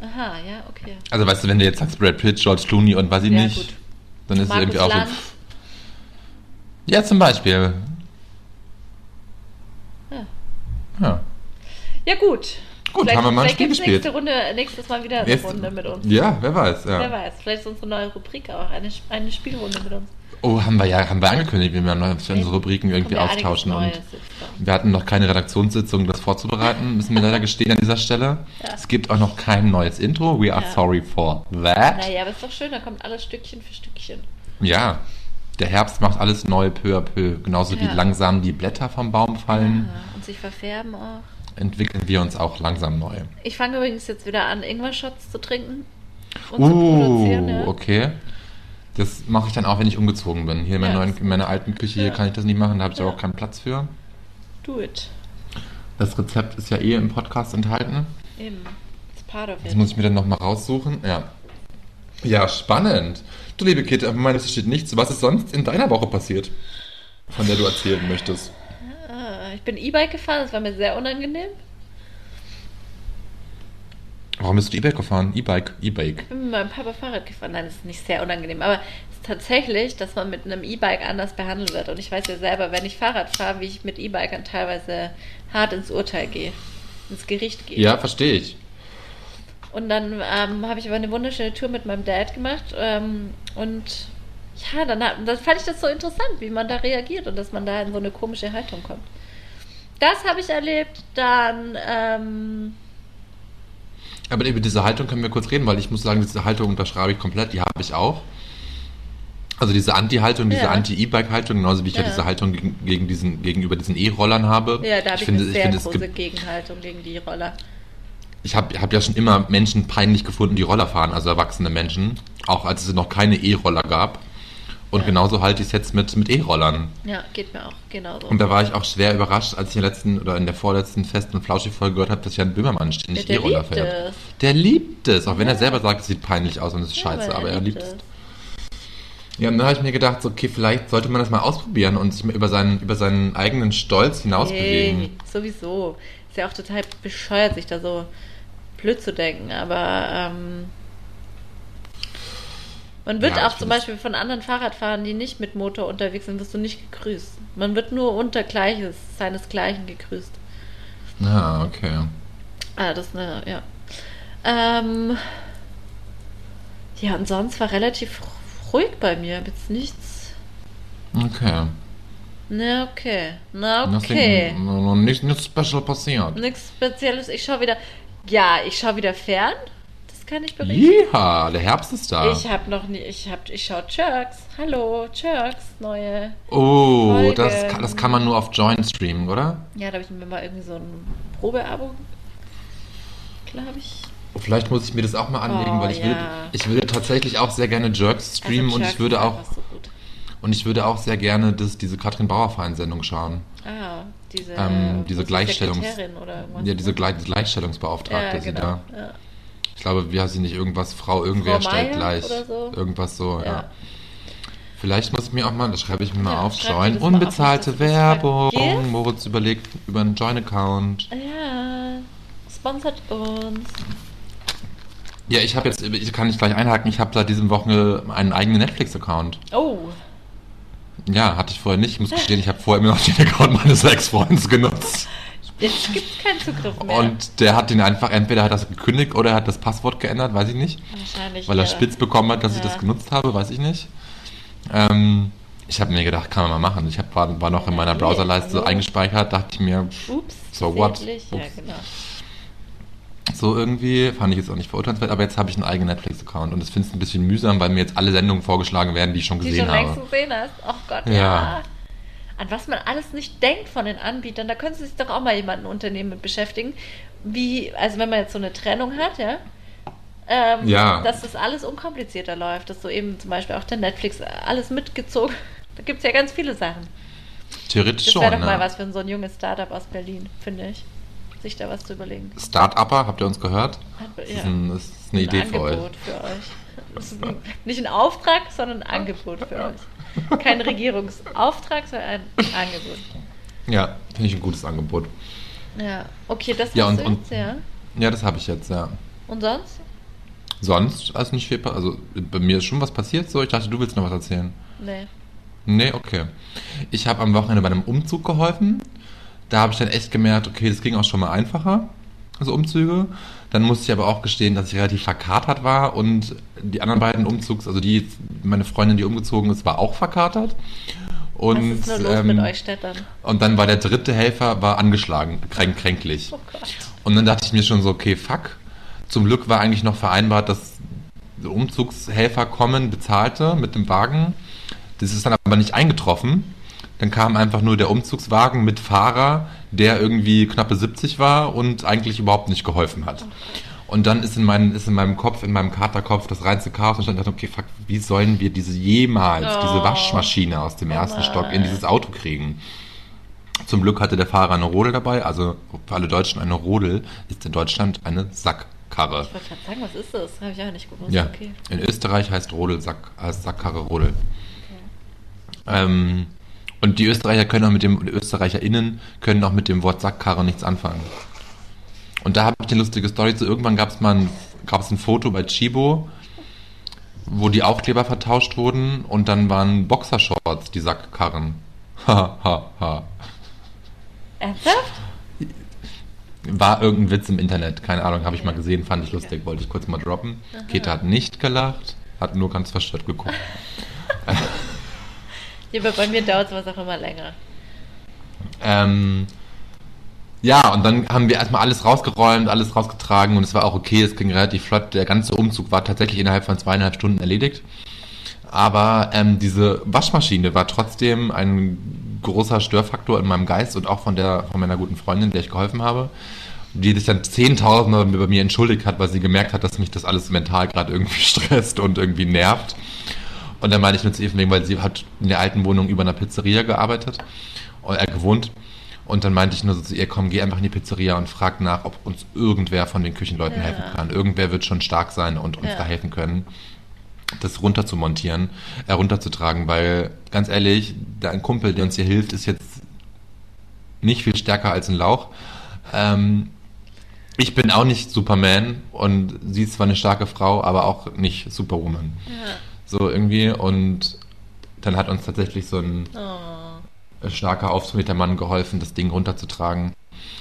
Aha, ja, okay. Also weißt du, wenn du jetzt sagst Brad Pitt, George Clooney und weiß ich Ja, nicht, gut. dann ist es Markus irgendwie auch Lanz. so. Ja, zum Beispiel. Ja. Ja. Ja, gut. Gut, vielleicht, haben wir mal ein vielleicht Spiel gespielt. nächste Runde, nächstes Mal wieder eine Jetzt- Runde mit uns. Ja, wer weiß, ja. Wer weiß, vielleicht ist unsere neue Rubrik auch eine, eine Spielrunde mit uns. Oh, haben wir ja, haben wir angekündigt, wie wir für unsere Rubriken irgendwie austauschen. Und wir hatten noch keine Redaktionssitzung, das vorzubereiten, müssen wir leider gestehen an dieser Stelle. Ja. Es gibt auch noch kein neues Intro. We are Ja. sorry for that. Naja, aber ist doch schön, da kommt alles Stückchen für Stückchen. Ja. Der Herbst macht alles neu, peu à peu. Genauso wie Ja. langsam die Blätter vom Baum fallen, Ja, und sich verfärben auch. entwickeln wir uns auch langsam neu. Ich fange übrigens jetzt wieder an, Ingwer-Shots zu trinken. Und zu produzieren, Uh, ja. okay. Das mache ich dann auch, wenn ich umgezogen bin. Hier in, meiner neuen, das- in meiner alten Küche hier kann ich das nicht machen, da habe ich Ja. auch keinen Platz für. Do it. Das Rezept ist ja eh im Podcast enthalten. Eben. It's part of Das it. muss ich mir dann nochmal raussuchen. Ja. Ja, spannend. Du liebe Kate, auf meiner Liste steht nichts. Was ist sonst in deiner Woche passiert, von der du erzählen möchtest? Ah, ich bin E-Bike gefahren, das war mir sehr unangenehm. Warum bist du E-Bike gefahren? E-Bike, E-Bike. Ich bin mit meinem Papa Fahrrad gefahren. Nein, das ist nicht sehr unangenehm, aber es ist tatsächlich, dass man mit einem E-Bike anders behandelt wird. Und ich weiß ja selber, wenn ich Fahrrad fahre, wie ich mit E-Bikern teilweise hart ins Urteil gehe, ins Gericht gehe. Ja, verstehe ich. Und dann ähm, habe ich aber eine wunderschöne Tour mit meinem Dad gemacht ähm, und ja, dann, dann fand ich das so interessant, wie man da reagiert und dass man da in so eine komische Haltung kommt. Das habe ich erlebt. Dann, ähm, Aber über diese Haltung können wir kurz reden, weil ich muss sagen, diese Haltung unterschreibe ich komplett, die habe ich auch. Also diese Anti-Haltung, diese Ja. Anti-E-Bike-Haltung, genauso wie ich ja, Ja. diese Haltung gegen, gegen diesen, gegenüber diesen E-Rollern habe. ja, da habe ich, finde, eine ich sehr finde, es große Gegenhaltung gegen die Roller. Ich habe hab ja schon immer Menschen peinlich gefunden, die Roller fahren, also erwachsene Menschen, auch als es noch keine E-Roller gab. Und Ja. genauso halte ich es jetzt mit, mit E-Rollern. Ja, geht mir auch genauso. Und da war ich auch schwer überrascht, als ich in der letzten oder in der vorletzten Fest- und Flauschig-Folge gehört habe, dass Jan Böhmermann ständig Ja, E-Roller fährt. es. Der liebt es, auch wenn er Ja. selber sagt, es sieht peinlich aus und es ist Ja, scheiße, aber er liebt es. Ja, und dann habe ich mir gedacht, so, okay, vielleicht sollte man das mal ausprobieren und sich mal über seinen, über seinen eigenen Stolz hinaus bewegen. Nee, sowieso. Ist ja auch total bescheuert, sich da so blöd zu denken, aber ähm, man wird Ja, auch zum Beispiel von anderen Fahrradfahrern, die nicht mit Motor unterwegs sind, wirst du nicht gegrüßt. Man wird nur unter Gleiches, seinesgleichen gegrüßt. Ah, okay. Ah, das ist eine, ja. Ähm, ja, und sonst war relativ ruhig bei mir. Jetzt nichts. Okay. Na, okay. Na, Nothing- okay. no- no, Nichts nichts special passiert. Nichts Spezielles. Ich schaue wieder. Ja, ich schaue wieder fern. Das kann ich berichten. Ja, der Herbst ist da. Ich habe noch nie. Ich habe. Ich schaue Jerks. Hallo, Jerks. Neue. oh, Folge. das kann, das kann man nur auf Join streamen, oder? Ja, da habe ich mir mal irgendwie so ein Probeabo. Glaube ich. Vielleicht muss ich mir das auch mal anlegen, Oh, weil ich würde, ja. ich würde tatsächlich auch sehr gerne Jerks streamen Also und Jerks ich würde auch So und ich würde auch sehr gerne das, diese Katrin Bauerfein-Sendung schauen. Ah, diese. Ähm, diese sie Gleichstellungs- Ja, diese ne? Gleich Gleichstellungsbeauftragte, ja, sie genau. da. Ja. Ich glaube, wie heißt sie nicht, irgendwas, Frau irgendwer Frau stellt gleich. so? Irgendwas so, ja. Ja. Vielleicht muss ich mir auch mal, das schreibe ich mir mal auf, Join. auf, Unbezahlte das Werbung. vergisst. Moritz überlegt über einen Join-Account. Ja, sponsert uns. Ja, ich habe jetzt, ich kann nicht gleich einhaken, ich habe seit diesem Woche einen eigenen Netflix-Account. Oh, Ja, hatte ich vorher nicht. Ich muss gestehen, ich habe vorher immer noch den Account meines Ex-Freundes genutzt. jetzt gibt es keinen Zugriff mehr. Und der hat den einfach, entweder hat er das gekündigt oder er hat das Passwort geändert, weiß ich nicht. Wahrscheinlich. Weil er ja. spitz bekommen hat, dass ich Ja. das genutzt habe, weiß ich nicht. Ähm, ich habe mir gedacht, kann man mal machen. Ich hab, war, war noch in meiner Browserleiste so hallo. eingespeichert, dachte ich mir, Ups, So what? versehentlich. Ja, Ups. genau. So irgendwie, fand ich jetzt auch nicht verurteilenswert, aber jetzt habe ich einen eigenen Netflix-Account und das finde ich ein bisschen mühsam, weil mir jetzt alle Sendungen vorgeschlagen werden, die ich schon Die gesehen schon längst habe. gesehen hast. Oh Gott, Ja. ja. An was man alles nicht denkt von den Anbietern, da könnte sich doch auch mal jemand ein Unternehmen mit beschäftigen. Wie, also wenn man jetzt so eine Trennung hat, ja, ähm, Ja. dass das alles unkomplizierter läuft, dass so eben zum Beispiel auch der Netflix alles mitgezogen. Da gibt es ja ganz viele Sachen. Theoretisch Das schon, wäre doch ne? mal was für so ein junges Startup aus Berlin, finde ich. Sich da was zu überlegen. Start-Upper, habt ihr uns gehört? Hat- Das, ja. ist, ein, das ist eine Ein Idee für euch. Angebot für euch. Das ist ein, nicht ein Auftrag, sondern ein Angebot für euch. Kein Regierungsauftrag, sondern ein Angebot. Ja, finde ich ein gutes Angebot. Ja, okay, das Ja, hast und- du und- jetzt, ja. Ja, das habe ich jetzt, ja. Und sonst? Sonst ist nicht viel, also bei mir ist schon was passiert so. Ich dachte, du willst noch was erzählen. Nee. Nee, okay. Ich habe am Wochenende bei einem Umzug geholfen. Da habe ich dann echt gemerkt, okay, das ging auch schon mal einfacher, also Umzüge. Dann musste ich aber auch gestehen, dass ich relativ verkatert war und die anderen beiden Umzugs, also die, meine Freundin, die umgezogen ist, war auch verkatert. Und, was ist nur los ähm, mit euch Städtern? und dann war der dritte Helfer war angeschlagen, kränk, kränklich. Oh Gott. Und dann dachte ich mir schon so, okay, fuck. Zum Glück war eigentlich noch vereinbart, dass Umzugshelfer kommen, bezahlte mit dem Wagen. Das ist dann aber nicht eingetroffen. Dann kam einfach nur der Umzugswagen mit Fahrer, der irgendwie knappe 70 war und eigentlich überhaupt nicht geholfen hat. Und dann ist in, meinem ist in meinem Kopf, in meinem Katerkopf das reinste Chaos und ich dachte, okay, fuck, wie sollen wir diese jemals, diese Oh. Waschmaschine aus dem Oh ersten Stock in dieses Auto kriegen? Zum Glück hatte der Fahrer eine Rodel dabei, also für alle Deutschen eine Rodel ist in Deutschland eine Sackkarre. Ich wollte gerade sagen, was ist das? Habe ich auch nicht gewusst. Ja, Okay. in Österreich heißt Rodel Sack, heißt Sackkarre Rodel. Ähm, und die Österreicher können auch mit dem, ÖsterreicherInnen können auch mit dem Wort Sackkarre nichts anfangen. Und da habe ich eine lustige Story zu. Irgendwann gab es mal ein, gab's ein Foto bei Chibo, wo die Aufkleber vertauscht wurden und dann waren Boxershorts, die Sackkarren. Ha, ha, ha. Ernsthaft? War irgendein Witz im Internet, keine Ahnung, habe ich mal gesehen, fand ich lustig, wollte ich kurz mal droppen. Keta hat nicht gelacht, hat nur ganz verstört geguckt. Ja, aber bei mir dauert sowas auch immer länger. Ähm, ja, und dann haben wir erstmal alles rausgeräumt, alles rausgetragen und es war auch okay, es ging relativ flott. Der ganze Umzug war tatsächlich innerhalb von zweieinhalb Stunden erledigt. Aber ähm, diese Waschmaschine war trotzdem ein großer Störfaktor in meinem Geist und auch von der von meiner guten Freundin, der ich geholfen habe, die sich dann zehntausende bei mir entschuldigt hat, weil sie gemerkt hat, dass mich das alles mental gerade irgendwie stresst und irgendwie nervt. Und dann meinte ich nur zu ihr, wegen, weil sie hat in der alten Wohnung über einer Pizzeria gearbeitet, äh, gewohnt. Und dann meinte ich nur so zu ihr, komm, geh einfach in die Pizzeria und frag nach, ob uns irgendwer von den Küchenleuten Ja. helfen kann. Irgendwer wird schon stark sein und uns Ja. da helfen können, das runter zu montieren, äh, runterzutragen, weil ganz ehrlich, der ein Kumpel, der uns hier hilft, ist jetzt nicht viel stärker als ein Lauch. Ähm, ich bin auch nicht Superman und sie ist zwar eine starke Frau, aber auch nicht Superwoman. Ja. So irgendwie und dann hat uns tatsächlich so ein Oh. starker auftrainierter Mann geholfen, das Ding runterzutragen.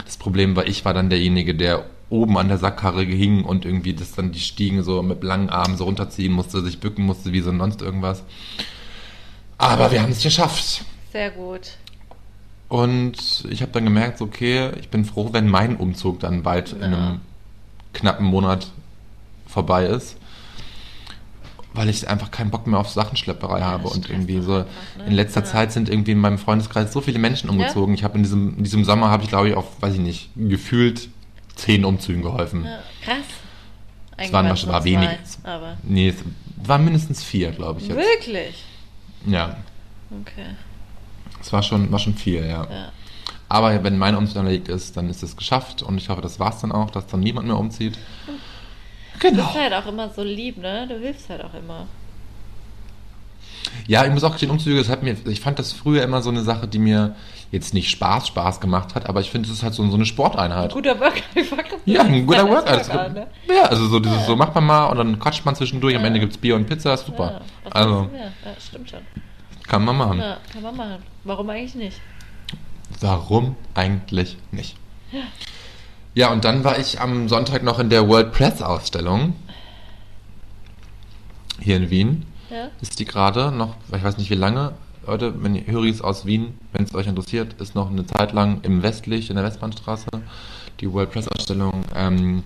Das Problem war, ich war dann derjenige, der oben an der Sackkarre hing und irgendwie das dann die Stiegen so mit langen Armen so runterziehen musste, sich bücken musste, wie so sonst irgendwas. Aber wir haben es geschafft. Sehr gut. Und ich habe dann gemerkt, okay, ich bin froh, wenn mein Umzug dann bald in Ja. einem knappen Monat vorbei ist. Weil ich einfach keinen Bock mehr auf Sachenschlepperei habe und irgendwie so. einfach, ne? In letzter Ja. Zeit sind irgendwie in meinem Freundeskreis so viele Menschen umgezogen. Ich habe in diesem, in diesem Sommer habe ich, glaube ich, auf, weiß ich nicht, gefühlt zehn Umzügen geholfen. Ja, krass. Es waren war nur wenig. Aber Nee, es waren mindestens vier, glaube ich jetzt. wirklich? Ja, Okay. es war schon, war schon viel, ja. Ja. Aber wenn mein Umzug erledigt ist, dann ist es geschafft und ich hoffe, das war's dann auch, dass dann niemand mehr umzieht. Du Genau. bist halt auch immer so lieb, ne? Du hilfst halt auch immer. Ja, ich muss auch gestehen, Umzüge, das hat mir, ich fand das früher immer so eine Sache, die mir jetzt nicht Spaß, Spaß gemacht hat, aber ich finde, es ist halt so, so eine Sporteinheit. Guter Workout. Ja, ein guter Workout. Workout. Ne? Ja, also so dieses, so macht man mal und dann quatscht man zwischendurch, am Ende gibt's Bier und Pizza, super. Ja, Also, du ja, stimmt schon. kann man machen. Ja, kann man machen. Warum eigentlich nicht? Warum eigentlich nicht? Ja, und dann war ich am Sonntag noch in der World Press Ausstellung. Hier in Wien Ja? ist die gerade noch, ich weiß nicht wie lange. Leute, wenn ihr Höris aus Wien, wenn es euch interessiert, ist noch eine Zeit lang im Westlich, in der Westbahnstraße, die World Press Ausstellung. Ähm,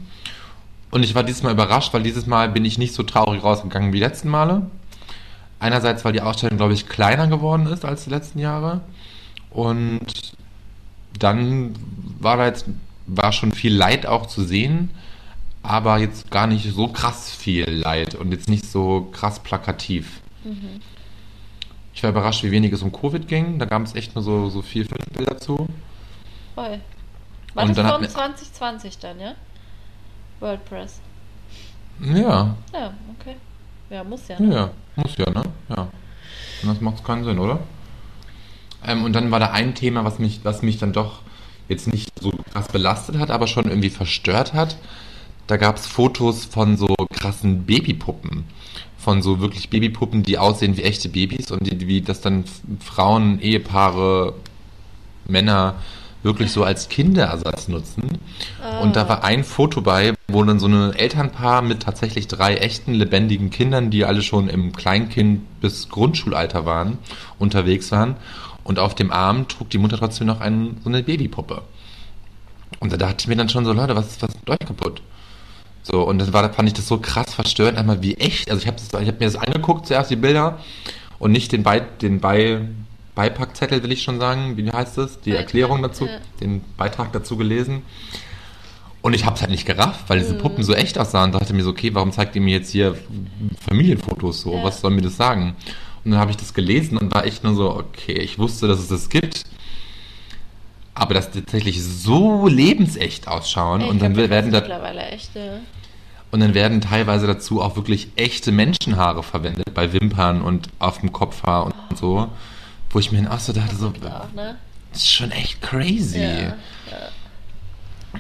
und ich war dieses Mal überrascht, weil dieses Mal bin ich nicht so traurig rausgegangen wie die letzten Male. Einerseits, weil die Ausstellung, glaube ich, kleiner geworden ist als die letzten Jahre. Und dann war da jetzt, war schon viel Leid auch zu sehen, aber jetzt gar nicht so krass viel Leid und jetzt nicht so krass plakativ. Mhm. Ich war überrascht, wie wenig es um Covid ging. Da gab es echt nur so, so vier, fünf Bilder zu. Voll. War Und das mir- 2020 dann, ja? World Press. Ja, Ja, okay. Ja, muss ja. ne? ja, muss ja, ne? Ja. Anders macht es keinen Sinn, oder? Ähm, und dann war da ein Thema, was mich, was mich dann doch jetzt nicht so krass belastet hat, aber schon irgendwie verstört hat. Da gab es Fotos von so krassen Babypuppen. Von so wirklich Babypuppen, die aussehen wie echte Babys und die, wie das dann Frauen, Ehepaare, Männer wirklich so als Kinderersatz nutzen. Und da war ein Foto bei, wo dann so ein Elternpaar mit tatsächlich drei echten lebendigen Kindern, die alle schon im Kleinkind bis Grundschulalter waren, unterwegs waren. Und auf dem Arm trug die Mutter trotzdem noch einen, so eine Babypuppe. Und da dachte ich mir dann schon so, Leute, was ist was ist mit euch kaputt? So, und dann war, fand ich das so krass verstörend, einmal wie echt. Also ich habe hab mir das angeguckt, zuerst die Bilder und nicht den, Bei, den Bei, Beipackzettel, will ich schon sagen. Wie heißt das? Die Beitrag, Erklärung dazu, ja. den Beitrag dazu gelesen. Und ich habe es halt nicht gerafft, weil diese Mhm. Puppen so echt aussahen. Da dachte ich mir so, okay, warum zeigt ihr mir jetzt hier Familienfotos so? Ja. Was soll mir das sagen? Und dann habe ich das gelesen und war echt nur so, okay, ich wusste, dass es das gibt. Aber dass die tatsächlich so lebensecht ausschauen Ey, und dann glaub, das werden da mittlerweile echt. Äh, und dann werden teilweise dazu auch wirklich echte Menschenhaare verwendet, bei Wimpern und auf dem Kopfhaar und so. Wo ich mir dann auch so dachte, so, auch, ne? das ist schon echt crazy. Ja.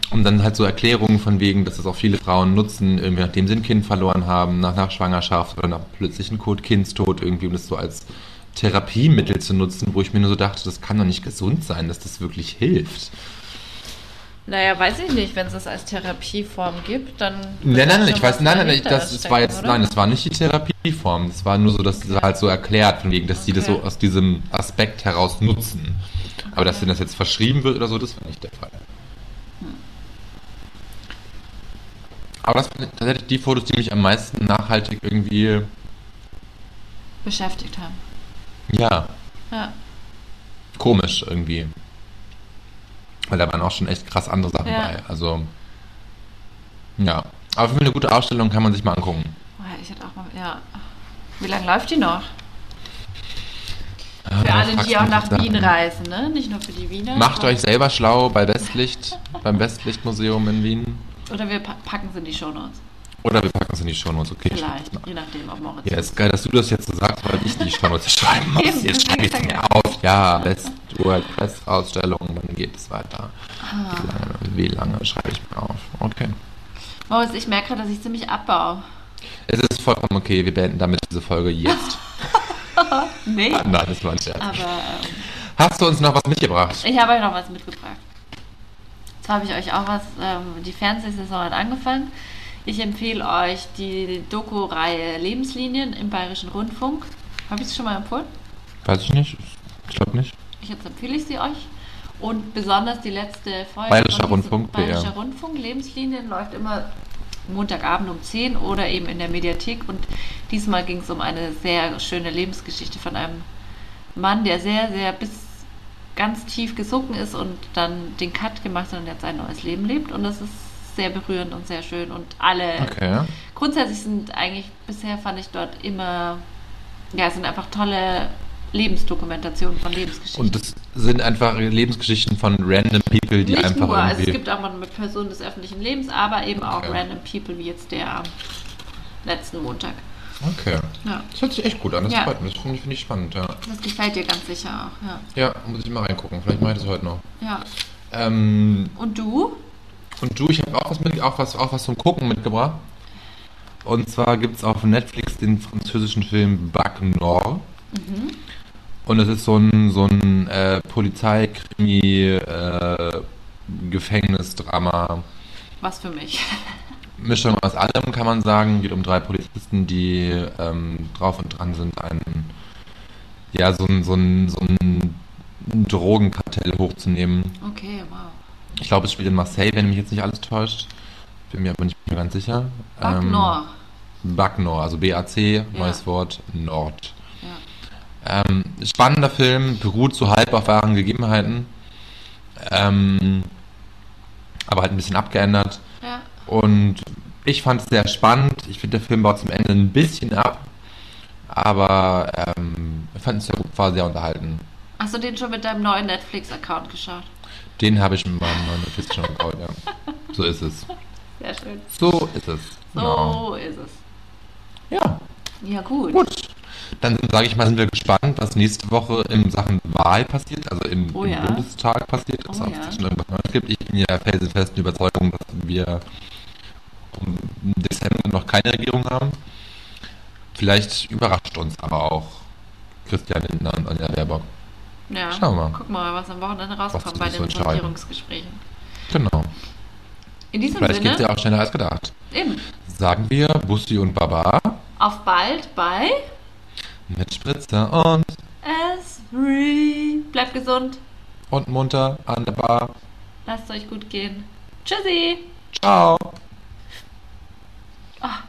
Und dann halt so Erklärungen von wegen, dass es auch viele Frauen nutzen, irgendwie nachdem sie ein Kind verloren haben, nach, nach Schwangerschaft oder nach plötzlichen Kot- Kindstod irgendwie, um das so als Therapiemittel zu nutzen, wo ich mir nur so dachte, das kann doch nicht gesund sein, dass das wirklich hilft. Naja, weiß ich nicht. Wenn es das als Therapieform gibt, dann. Nein, nein, nein, ich weiß, nein, nein, dahinter das, das war jetzt, oder? nein, das war nicht die Therapieform. Das war nur so, dass sie halt so erklärt, von wegen, dass sie das Okay. so aus diesem Aspekt heraus nutzen. Aber dass denen das jetzt verschrieben wird oder so, das war nicht der Fall. Aber das sind tatsächlich die Fotos, die mich am meisten nachhaltig irgendwie, Beschäftigt haben. ja, Ja. komisch irgendwie. Weil da waren auch schon echt krass andere Sachen Ja. bei. Also, ja. Aber für eine gute Ausstellung kann man sich mal angucken. Ich hätte auch mal. Ja. Wie lange läuft die noch? Ah, Für alle, fragst die auch nach. Wien reisen, ne? Nicht nur für die Wiener. Macht euch selber schlau bei Westlicht, beim Westlichtmuseum in Wien. Oder wir pa packen es in die Shownotes. Oder wir packen es in die Shownotes, okay. Vielleicht. Je nachdem, ob Moritz. Ja, ist geil, dass du das jetzt so sagst, weil ich die Shownotes schreiben muss. Eben, Jetzt schreibe ich es mir auf. Ja, Best WordPress Ausstellung, dann geht es weiter. Ah. Wie, lange, wie lange schreibe ich mir auf? Okay. Moritz, ich merke gerade, dass ich ziemlich abbaue. Es ist vollkommen okay, wir beenden damit diese Folge jetzt. Nee. Nein, das war ein Scherz. Aber ähm, Hast du uns noch was mitgebracht? ich habe euch noch was mitgebracht. Jetzt habe ich euch auch was. Ähm, die Fernsehsaison hat angefangen. Ich empfehle euch die Doku-Reihe Lebenslinien im Bayerischen Rundfunk. Habe ich es schon mal empfohlen? Weiß ich nicht. Ich glaube nicht. Jetzt empfehle ich sie euch. Und besonders die letzte Folge. Bayerischer Rundfunk. Bayerischer Rundfunk, Lebenslinien läuft immer Montagabend um 10 oder eben in der Mediathek. Und diesmal ging es um eine sehr schöne Lebensgeschichte von einem Mann, der sehr, sehr bis ganz tief gesunken ist und dann den Cut gemacht hat und jetzt ein neues Leben lebt. Und das ist sehr berührend und sehr schön. Und alle Okay. grundsätzlich sind eigentlich, bisher fand ich dort immer, ja, es sind einfach tolle Lebensdokumentationen von Lebensgeschichten. Und das sind einfach Lebensgeschichten von random people, die Nicht einfach nur, also es gibt auch mal mit Personen des öffentlichen Lebens, aber eben auch Okay. random people, wie jetzt der am letzten Montag. Okay. Ja, Das hört sich echt gut an, das Ja. freut mich. Das finde ich, finde ich spannend, ja. das gefällt dir ganz sicher auch, ja. Ja, muss ich mal reingucken. Vielleicht mache ich das heute noch. ja. Ähm, Und du? und du, ich habe auch was mit, auch was, auch was zum Gucken mitgebracht. Und zwar gibt es auf Netflix den französischen Film Bac Nord. Mhm. Und das ist so ein, so ein äh, Polizeikrimi, äh, Gefängnisdrama. Was für mich. Mischung aus allem kann man sagen. Geht um drei Polizisten, die ähm, drauf und dran sind, einen, ja, so ein, so ein, so ein Drogenkartell hochzunehmen. Okay, wow. Ich glaube, es spielt in Marseille, wenn mich jetzt nicht alles täuscht. Bin mir aber nicht mehr ganz sicher. Bac Ähm, also B-A-C, neues. Wort, Nord. Ja. Ähm, spannender Film, beruht so halb auf wahren Gegebenheiten. Ähm, aber halt ein bisschen abgeändert. Ja. Und ich fand es sehr spannend. Ich finde, der Film baut zum Ende ein bisschen ab. Aber ähm, ich fand es sehr gut, war sehr unterhalten. Hast du den schon mit deinem neuen Netflix-Account geschaut? Den habe ich mit meinem neuen gebaut, ja. So ist es. Sehr schön. So ist es. So Genau. ist es. Ja, Ja, gut. gut. Dann sage ich mal, sind wir gespannt, was nächste Woche in Sachen Wahl passiert, also im, Oh im ja. Bundestag passiert Oh ob ja. es schon irgendwas Neues gibt. Ich bin ja felsenfesten Überzeugung, dass wir im Dezember noch keine Regierung haben. Vielleicht überrascht uns aber auch Christian Lindner und Anja Baerbock. Ja. Schauen wir mal. Guck mal, was am Wochenende rauskommt bei so den entscheiden. Sondierungsgesprächen. Genau. In diesem Vielleicht geht es ja auch schneller als gedacht. eben, Sagen wir Bussi und Baba auf bald bei mit Spritzer und, Esri. Bleibt gesund, und munter an der Bar. lasst es euch gut gehen. Tschüssi. Ciao. Oh,